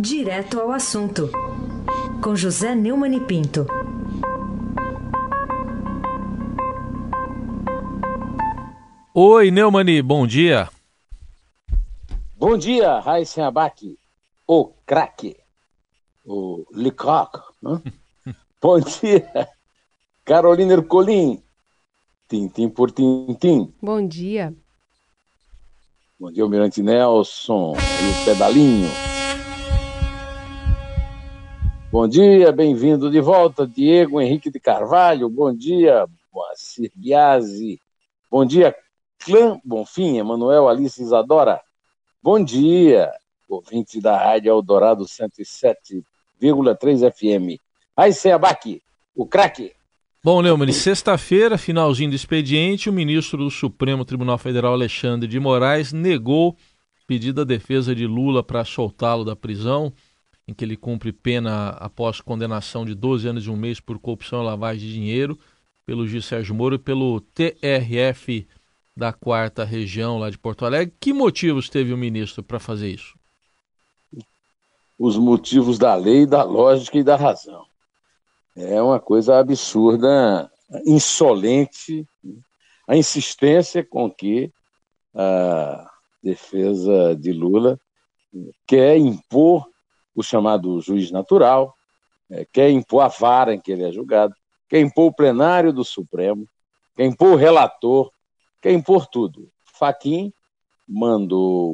Direto ao assunto, com José Neumann e Pinto. Oi, Neumani, bom dia. Bom dia, Raíssen Abac, o craque, o Lecoq. Né? bom dia, Carolina Ercolim, tintim por tintim. Bom dia. Bom dia, Almirante Nelson, o Pedalinho. Bom dia, bem-vindo de volta, Diego Henrique de Carvalho. Bom dia, Moacir Biasi. Bom dia, Clã Bonfim, Emanuel Alice Isadora. Bom dia, ouvinte da Rádio Eldorado 107,3 FM. Aí, Seabac, o craque. Bom, Neumann, sexta-feira, finalzinho do expediente, o ministro do Supremo Tribunal Federal, Alexandre de Moraes, negou pedido da defesa de Lula para soltá-lo da prisão em que ele cumpre pena após condenação de 12 anos e um mês por corrupção e lavagem de dinheiro pelo juiz Sérgio Moro e pelo TRF da quarta região lá de Porto Alegre. Que motivos teve o ministro para fazer isso? Os motivos da lei, da lógica e da razão. É uma coisa absurda, insolente, a insistência com que a defesa de Lula quer impor o chamado juiz natural, é, quer impor a vara em que ele é julgado, quer impor o plenário do Supremo, quer impor o relator, quer impor tudo. Faquim mandou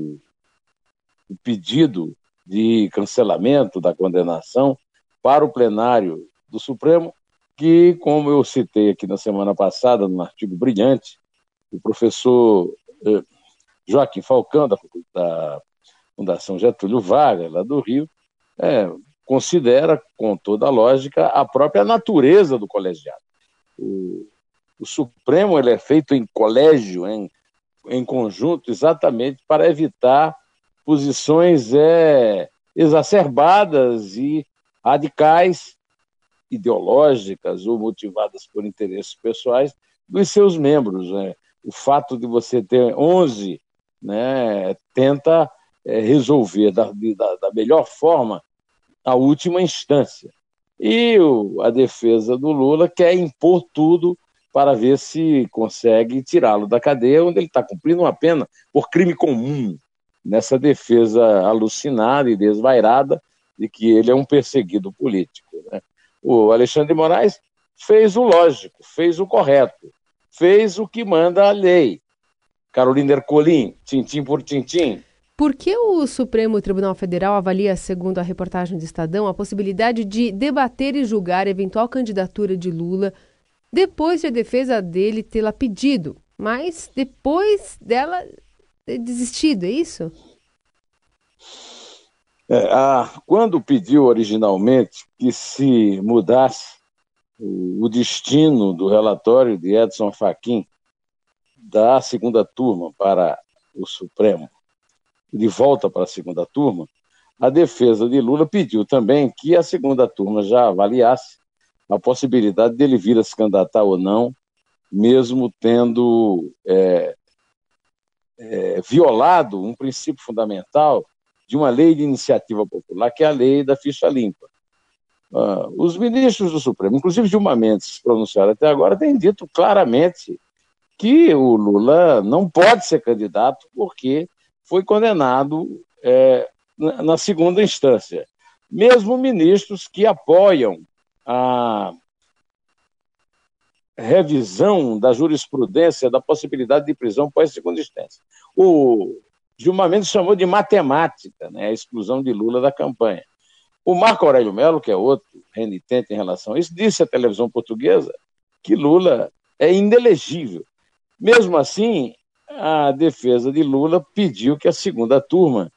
o pedido de cancelamento da condenação para o plenário do Supremo, que, como eu citei aqui na semana passada, num artigo brilhante, o professor eh, Joaquim Falcão, da, da Fundação Getúlio Vargas, lá do Rio, é, considera, com toda a lógica, a própria natureza do colegiado. O, o Supremo ele é feito em colégio, em, em conjunto, exatamente para evitar posições é, exacerbadas e radicais, ideológicas ou motivadas por interesses pessoais dos seus membros. Né? O fato de você ter 11 né, tenta é, resolver da, da, da, melhor forma a última instância. E o, a defesa do Lula quer impor tudo para ver se consegue tirá-lo da cadeia, onde ele está cumprindo uma pena por crime comum, nessa defesa alucinada e desvairada de que ele é um perseguido político. Né? O Alexandre de Moraes fez o lógico, fez o correto, fez o que manda a lei. Carolina Ercolim, tintim por tintim, por que o Supremo Tribunal Federal avalia, segundo a reportagem do Estadão, a possibilidade de debater e julgar eventual candidatura de Lula depois de a defesa dele tê-la pedido, mas depois dela ter desistido, é isso? É, a, quando pediu originalmente que se mudasse o, o destino do relatório de Edson Fachin da segunda turma para o Supremo, de volta para a segunda turma, a defesa de Lula pediu também que a segunda turma já avaliasse a possibilidade dele vir a se candidatar ou não, mesmo tendo é, é, violado um princípio fundamental de uma lei de iniciativa popular, que é a lei da ficha limpa. Uh, os ministros do Supremo, inclusive Dilma Mendes, se pronunciaram até agora, têm dito claramente que o Lula não pode ser candidato porque foi condenado é, na segunda instância. Mesmo ministros que apoiam a revisão da jurisprudência da possibilidade de prisão pós segunda instância. O Gilmar Mendes chamou de matemática né, a exclusão de Lula da campanha. O Marco Aurélio Melo, que é outro renitente em relação a isso, disse à televisão portuguesa que Lula é inelegível. Mesmo assim, a defesa de Lula pediu que a segunda turma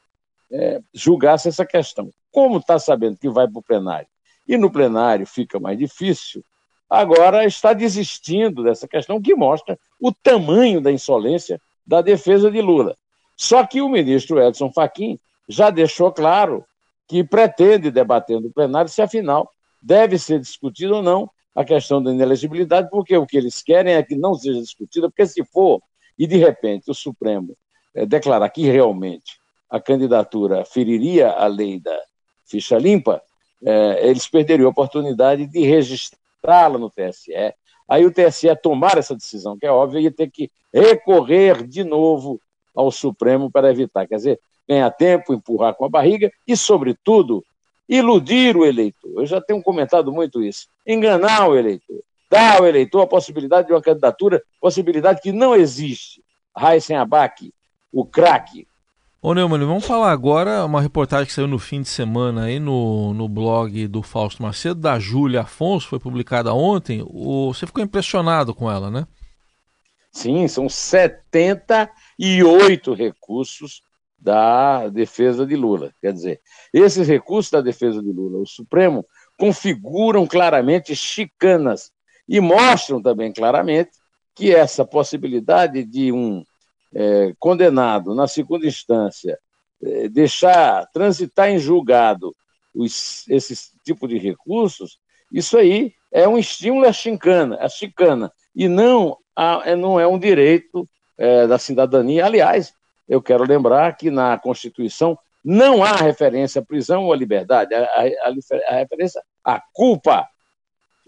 é, julgasse essa questão. Como está sabendo que vai para o plenário e no plenário fica mais difícil, agora está desistindo dessa questão, que mostra o tamanho da insolência da defesa de Lula. Só que o ministro Edson Fachin já deixou claro que pretende debater no plenário se, afinal, deve ser discutida ou não a questão da inelegibilidade, porque o que eles querem é que não seja discutida, porque se for e de repente o Supremo é, declarar que realmente a candidatura feriria a lei da ficha limpa, é, eles perderiam a oportunidade de registrá-la no TSE. Aí o TSE tomar essa decisão, que é óbvio, ia ter que recorrer de novo ao Supremo para evitar. Quer dizer, ganhar tempo, empurrar com a barriga e, sobretudo, iludir o eleitor. Eu já tenho comentado muito isso. Enganar o eleitor. Dar ao eleitor a possibilidade de uma candidatura, possibilidade que não existe. Raíssen Abac, o craque. Ô Neumann, vamos falar agora uma reportagem que saiu no fim de semana aí no, no blog do Fausto Macedo, da Júlia Afonso, foi publicada ontem. O, você ficou impressionado com ela, né? Sim, são 78 recursos da defesa de Lula. Quer dizer, esses recursos da defesa de Lula, o Supremo, configuram claramente chicanas e mostram também claramente que essa possibilidade de um é, condenado na segunda instância é, deixar transitar em julgado os, esse tipo de recursos, isso aí é um estímulo à chicana, à chicana e não, a, é, não é um direito é, da cidadania. Aliás, eu quero lembrar que na Constituição não há referência à prisão ou à liberdade, a, a referência à culpa.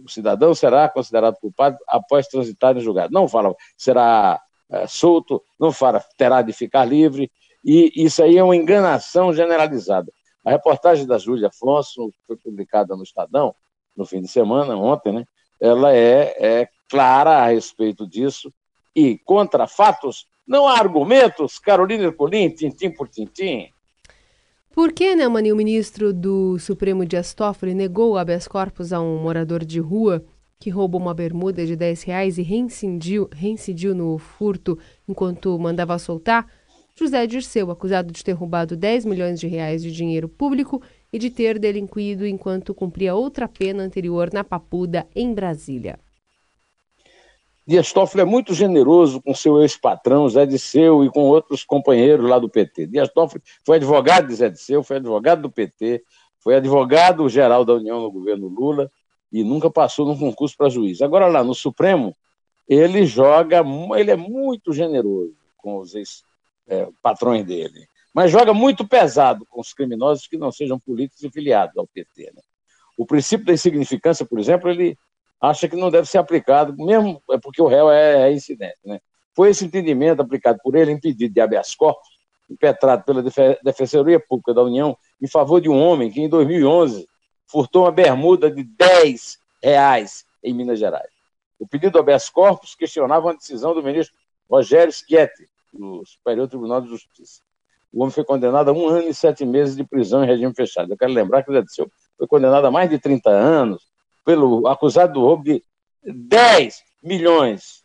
O cidadão será considerado culpado após transitar em julgado. Não fala, será é, solto, não fala, terá de ficar livre, e isso aí é uma enganação generalizada. A reportagem da Júlia Afonso, foi publicada no Estadão, no fim de semana, ontem, né? ela é, é clara a respeito disso, e contra fatos não há argumentos, Carolina Ercolim, tintim por tintim. Por que, né, Mani, o ministro do Supremo Dias Toffoli negou o habeas corpus a um morador de rua que roubou uma bermuda de 10 reais e reincidiu, reincidiu no furto enquanto mandava soltar? José Dirceu, acusado de ter roubado 10 milhões de reais de dinheiro público e de ter delinquido enquanto cumpria outra pena anterior na Papuda, em Brasília. Dias Toffoli é muito generoso com seu ex-patrão, Zé Disseu, e com outros companheiros lá do PT. Dias Toffoli foi advogado de Zé Disseu, foi advogado do PT, foi advogado-geral da União no governo Lula e nunca passou num concurso para juiz. Agora lá no Supremo, ele joga, ele é muito generoso com os ex-patrões é, dele, mas joga muito pesado com os criminosos que não sejam políticos e filiados ao PT. Né? O princípio da insignificância, por exemplo, ele acha que não deve ser aplicado, mesmo é porque o réu é, é incidente. Né? Foi esse entendimento aplicado por ele em pedido de habeas corpus, impetrado pela Defensoria Pública da União, em favor de um homem que, em 2011, furtou uma bermuda de 10 reais em Minas Gerais. O pedido do habeas corpus questionava a decisão do ministro Rogério Schietti, do Superior Tribunal de Justiça. O homem foi condenado a um ano e sete meses de prisão em regime fechado. Eu quero lembrar que Zé foi condenado a mais de 30 anos, pelo acusado do roubo de 10 milhões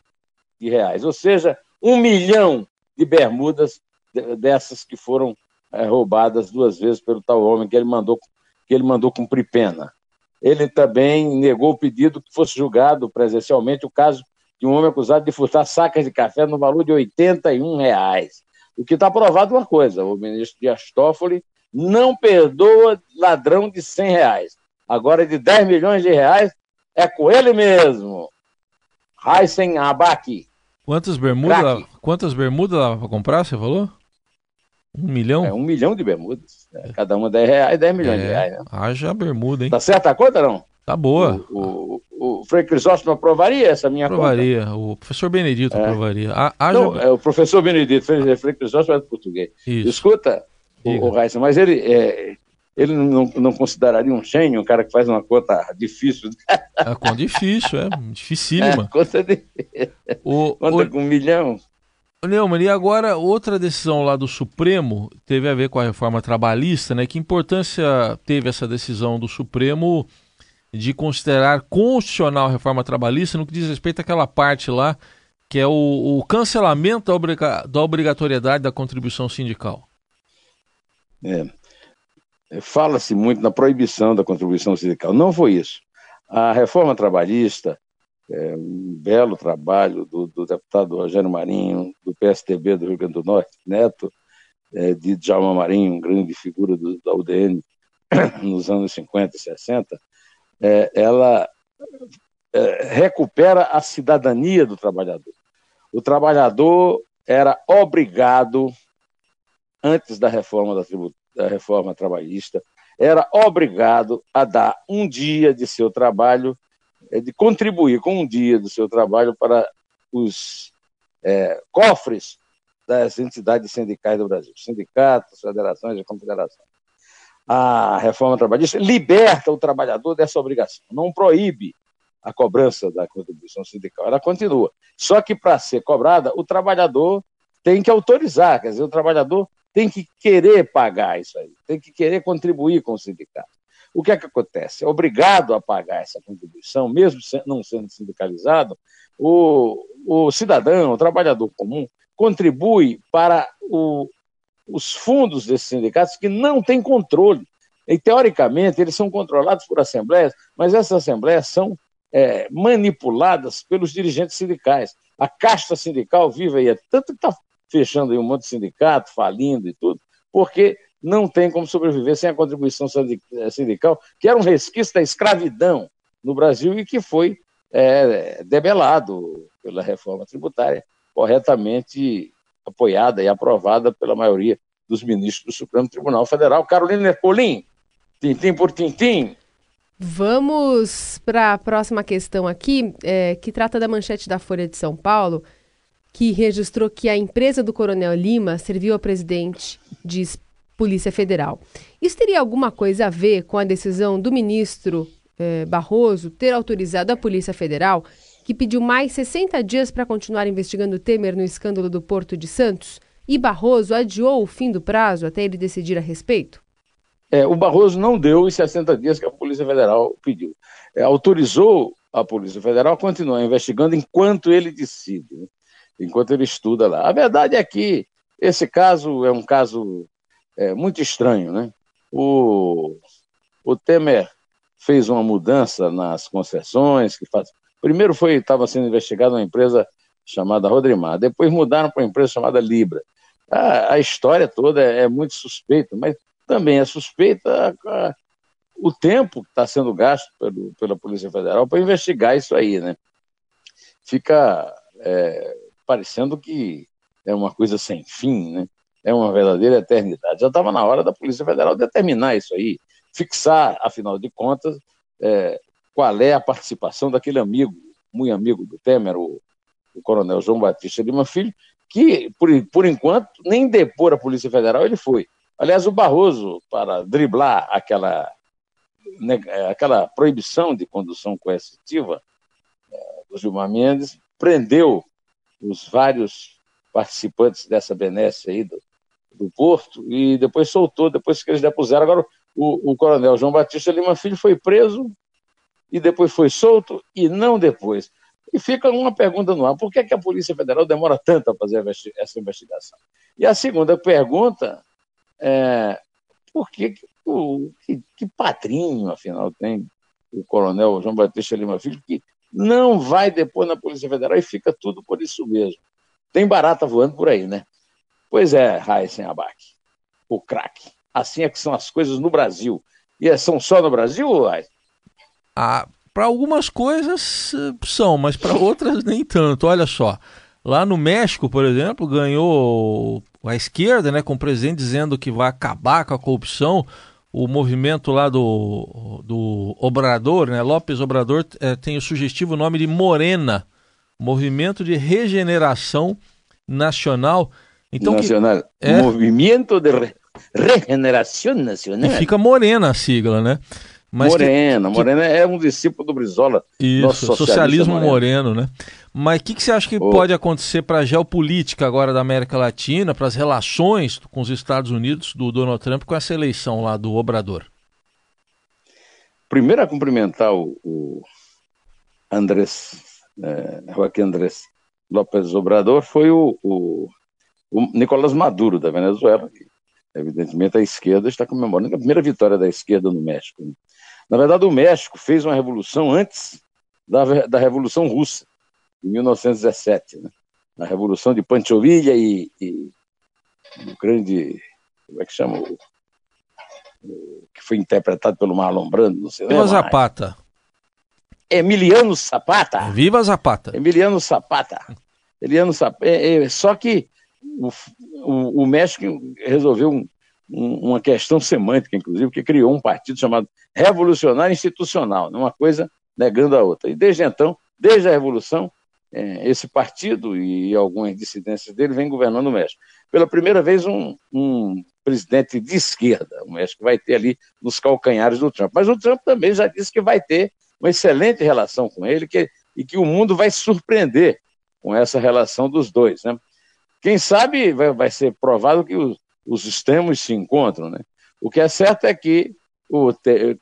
de reais, ou seja, um milhão de bermudas dessas que foram é, roubadas duas vezes pelo tal homem que ele mandou que ele mandou cumprir pena. Ele também negou o pedido que fosse julgado presencialmente o caso de um homem acusado de furtar sacas de café no valor de 81 reais. O que está provado uma coisa: o ministro Dias Toffoli não perdoa ladrão de 100 reais. Agora, de 10 milhões de reais, é com ele mesmo. Heisen Abaki. Quantas bermudas, quantas bermudas dava para comprar, você falou? Um milhão? É, um milhão de bermudas. É, cada uma 10 reais, 10 milhões é, de reais. Né? Haja bermuda, hein? Tá certa a conta, não? Tá boa. O, o, o Frei Crisóstomo aprovaria essa minha aprovaria. conta? Aprovaria. O professor Benedito é. aprovaria. Haja... Não, é o professor Benedito. Frei Crisóstomo é português. Isso. Escuta, Diga. o, o Heisen, mas ele, é, ele não, não consideraria um gênio, um cara que faz uma conta difícil. É conta difícil, é dificílima. É, conta de... o, conta o... com um milhão. Neumann, e agora outra decisão lá do Supremo teve a ver com a reforma trabalhista, né? Que importância teve essa decisão do Supremo de considerar constitucional a reforma trabalhista no que diz respeito àquela parte lá que é o, o cancelamento da, obriga da obrigatoriedade da contribuição sindical? É, Fala-se muito na proibição da contribuição sindical. Não foi isso. A reforma trabalhista, é, um belo trabalho do, do, deputado Rogério Marinho, do PSDB do Rio Grande do Norte, neto é, de Djalma Marinho, grande figura do, da UDN nos anos 50 e 60, é, ela é, recupera a cidadania do trabalhador. O trabalhador era obrigado, antes da reforma da tributária, da reforma trabalhista, era obrigado a dar um dia de seu trabalho, é, de contribuir com um dia do seu trabalho para os é, cofres das entidades sindicais do Brasil, sindicatos, federações e confederações. A reforma trabalhista liberta o trabalhador dessa obrigação, não proíbe a cobrança da contribuição sindical, ela continua. Só que para ser cobrada, o trabalhador tem que autorizar, quer dizer, o trabalhador tem que querer pagar isso aí, tem que querer contribuir com o sindicato. O que é que acontece? É obrigado a pagar essa contribuição, mesmo não sendo sindicalizado, o, o cidadão, o trabalhador comum, contribui para o, os fundos desses sindicatos que não têm controle. E, teoricamente, eles são controlados por assembleias, mas essas assembleias são é, manipuladas pelos dirigentes sindicais. A casta sindical vive aí, tanto que está fechando aí um monte de sindicato, falindo e tudo, porque não tem como sobreviver sem a contribuição sindical, que era um resquício da escravidão no Brasil e que foi é, debelado pela reforma tributária, corretamente apoiada e aprovada pela maioria dos ministros do Supremo Tribunal Federal. Carolina Ercolim, tintim por tintim. Vamos para a próxima questão aqui, é, que trata da manchete da Folha de São Paulo, que registrou que a empresa do Coronel Lima serviu ao presidente de Polícia Federal. Isso teria alguma coisa a ver com a decisão do ministro eh, Barroso ter autorizado a Polícia Federal, que pediu mais 60 dias para continuar investigando Temer no escândalo do Porto de Santos, e Barroso adiou o fim do prazo até ele decidir a respeito? É, o Barroso não deu os 60 dias que a Polícia Federal pediu. É, autorizou a Polícia Federal a continuar investigando enquanto ele decide, né? Enquanto ele estuda lá. A verdade é que esse caso é um caso é, muito estranho. Né? O, o Temer fez uma mudança nas concessões que faz. Primeiro foi estava sendo investigada uma empresa chamada Rodrimar, depois mudaram para uma empresa chamada Libra. A, a história toda é, é, muito suspeita, mas também é suspeita a, a, o tempo que está sendo gasto pelo, pela Polícia Federal para investigar isso aí, né? Fica é, parecendo que é uma coisa sem fim, né? É uma verdadeira eternidade. Já estava na hora da Polícia Federal determinar isso aí, fixar, afinal de contas, é, qual é a participação daquele amigo, muito amigo do Temer, o, o coronel João Batista Lima Filho, que, por, por enquanto, nem depor a Polícia Federal ele foi. Aliás, o Barroso, para driblar aquela, né, aquela proibição de condução coercitiva é, do Gilmar Mendes, prendeu os vários participantes dessa benesse aí do, do Porto e depois soltou, depois que eles depuseram. Agora, o, o coronel João Batista Lima Filho foi preso e depois foi solto e não depois. E fica uma pergunta no ar: por que, que a Polícia Federal demora tanto a fazer essa investigação? E a segunda pergunta é: por que, que, o, que, que padrinho, afinal, tem o coronel João Batista Lima Filho, que não vai depois na Polícia Federal e fica tudo por isso mesmo? Tem barata voando por aí, né? Pois é, Raíssen Abac, o craque. Assim é que são as coisas no Brasil. E é, são só no Brasil, Raíssen? Ah, para algumas coisas eh, são, mas para outras nem tanto. Olha só, lá no México, por exemplo, ganhou a esquerda, né, com o presidente dizendo que vai acabar com a corrupção. O movimento lá do, do Obrador, né, López Obrador, é, tem o sugestivo nome de Morena, Movimento de Regeneração Nacional. Então, nacional. Que, é, Movimento de Re Regeneração Nacional. E fica Morena a sigla, né? Mas Morena, que, Morena é um discípulo do Brizola. Isso, socialismo moreno. moreno, né? Mas o que, que, você acha que oh. pode acontecer para a geopolítica agora da América Latina, para as relações com os Estados Unidos do Donald Trump com essa eleição lá do Obrador? Primeiro a cumprimentar o, o Andrés, é, Joaquim Andrés López Obrador foi o, o, o Nicolás Maduro da Venezuela, que evidentemente a esquerda está comemorando a primeira vitória da esquerda no México. Né? Na verdade, o México fez uma revolução antes da, da Revolução Russa, em 1917, né? a Revolução de Pancho Villa e, e o grande, como é que chama, o, o, que foi interpretado pelo Marlon Brando no cinema. Viva Zapata. Emiliano Zapata. Viva Zapata. Emiliano Zapata. Emiliano Zapata. É, é, só que o, o, México resolveu um, um, uma questão semântica, inclusive, que criou um partido chamado Revolucionário Institucional, né? uma coisa negando a outra. E desde então, desde a Revolução, é, esse partido e algumas dissidências dele vem governando o México. Pela primeira vez, um, um presidente de esquerda, o México vai ter ali nos calcanhares do Trump. Mas o Trump também já disse que vai ter uma excelente relação com ele que, e que o mundo vai surpreender com essa relação dos dois. Né? Quem sabe vai, vai ser provado que os, os extremos se encontram. Né? O que é certo é que, o,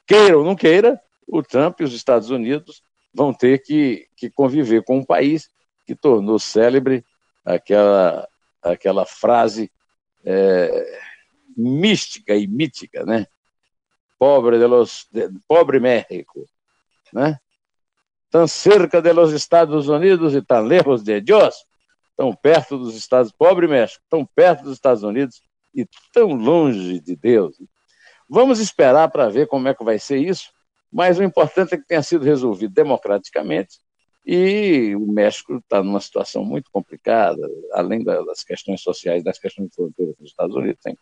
queira ou não queira, o Trump e os Estados Unidos vão ter que, que conviver com um país que tornou célebre aquela, aquela frase é, mística e mítica, né? Pobre de los, de, pobre México, né? Tão cerca de los Estados Unidos e tão lejos de Deus, tão perto dos Estados, pobre México, tão perto dos Estados Unidos e tão longe de Deus. Vamos esperar para ver como é que vai ser isso, mas o importante é que tenha sido resolvido democraticamente e o México está numa situação muito complicada, além das questões sociais, das questões de fronteira dos Estados Unidos. Tem,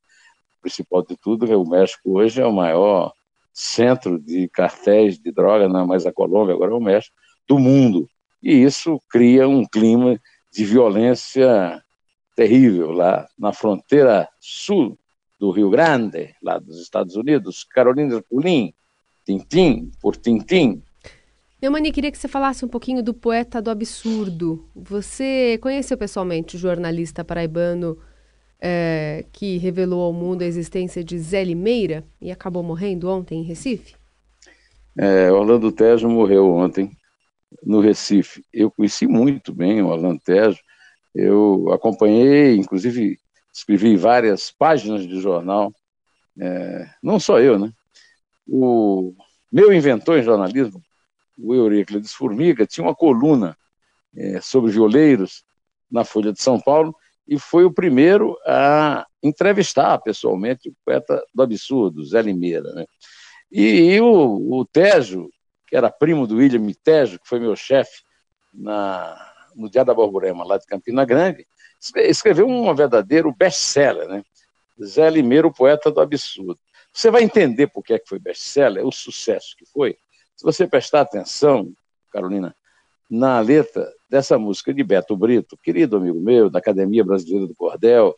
principal de tudo é o México hoje é o maior centro de cartéis de droga, não é mais a Colômbia, agora é o México, do mundo. E isso cria um clima de violência terrível lá na fronteira sul do Rio Grande, lá dos Estados Unidos, Carolina Pulim, tintim por tintim. Neumani, queria que você falasse um pouquinho do poeta do absurdo. Você conheceu pessoalmente o jornalista paraibano é, que revelou ao mundo a existência de Zé Limeira e acabou morrendo ontem em Recife? É, Orlando Tejo morreu ontem no Recife. Eu conheci muito bem o Orlando Tejo. Eu acompanhei, inclusive escrevi várias páginas de jornal. É, não só eu, né? O meu inventor em jornalismo, o Euríclides Formiga, tinha uma coluna é, sobre violeiros na Folha de São Paulo e foi o primeiro a entrevistar pessoalmente o poeta do absurdo, Zé Limeira. Né? E, e o, o Tejo, que era primo do William Tejo, que foi meu chefe no Dia da Borborema, lá de Campina Grande, escreveu um verdadeiro best-seller, né? Zé Limeira, o poeta do absurdo. Você vai entender por que, é que foi best-seller, o sucesso que foi. Se você prestar atenção, Carolina, na letra dessa música de Beto Brito, querido amigo meu, da Academia Brasileira do Cordel,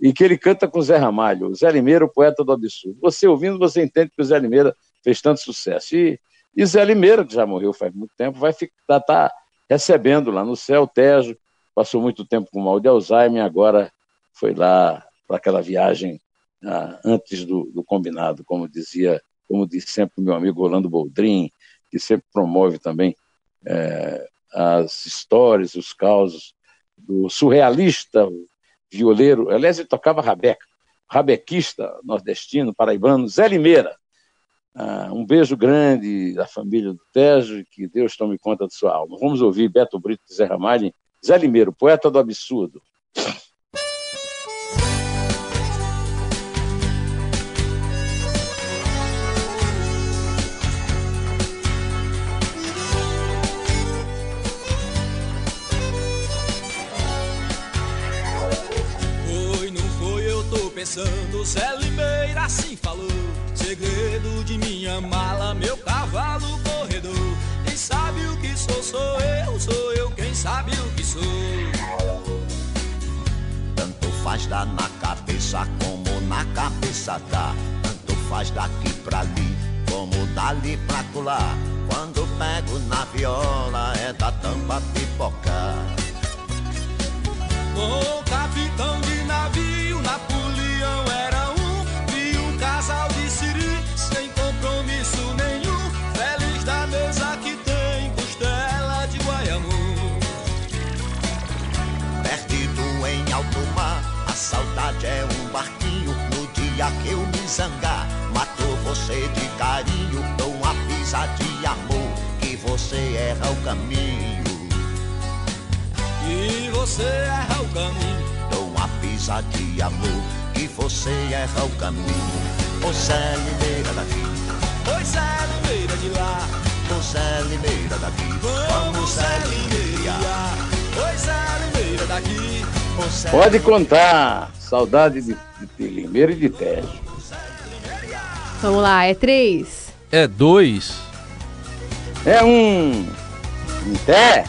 e que ele canta com Zé Ramalho, Zé Limeira, o poeta do absurdo. Você ouvindo, você entende que o Zé Limeira fez tanto sucesso. E, e Zé Limeira, que já morreu faz muito tempo, vai ficar tá recebendo lá no céu, Tejo, passou muito tempo com mal de Alzheimer, agora foi lá para aquela viagem ah, antes do, do, combinado, como dizia, como disse sempre o meu amigo Rolando Boldrin, que sempre promove também é, as histórias, os causos do surrealista violeiro, aliás, ele tocava rabeca, rabequista nordestino, paraibano, Zé Limeira. Ah, um beijo grande da família do Tejo que Deus tome conta de sua alma. Vamos ouvir Beto Brito e Zé Ramalho, Zé Limeiro, poeta do absurdo. Pensando, Zé Limeira assim falou. Segredo de minha mala, meu cavalo corredor. Quem sabe o que sou, sou eu, sou eu quem sabe o que sou. Tanto faz dar na cabeça como na cabeça dá. Tanto faz daqui pra ali como dali pra colar. Quando pego na viola é da tampa pipocar. O capitão de saudade é um barquinho. No dia que eu me zangar, matou você de carinho. Dou uma pisa de amor que você erra o caminho. E você erra o caminho. Dou uma pisa de amor que você erra o caminho. Ô Zé Limeira daqui, Oi Zé Limeira de lá. ô Zé Limeira daqui, Vamos Zé Limeira. Oi Zé Limeira daqui. Pode contar. Saudade de, de, de Limeira e de Tejo. Vamos lá, é três. É dois. É um. Em pé.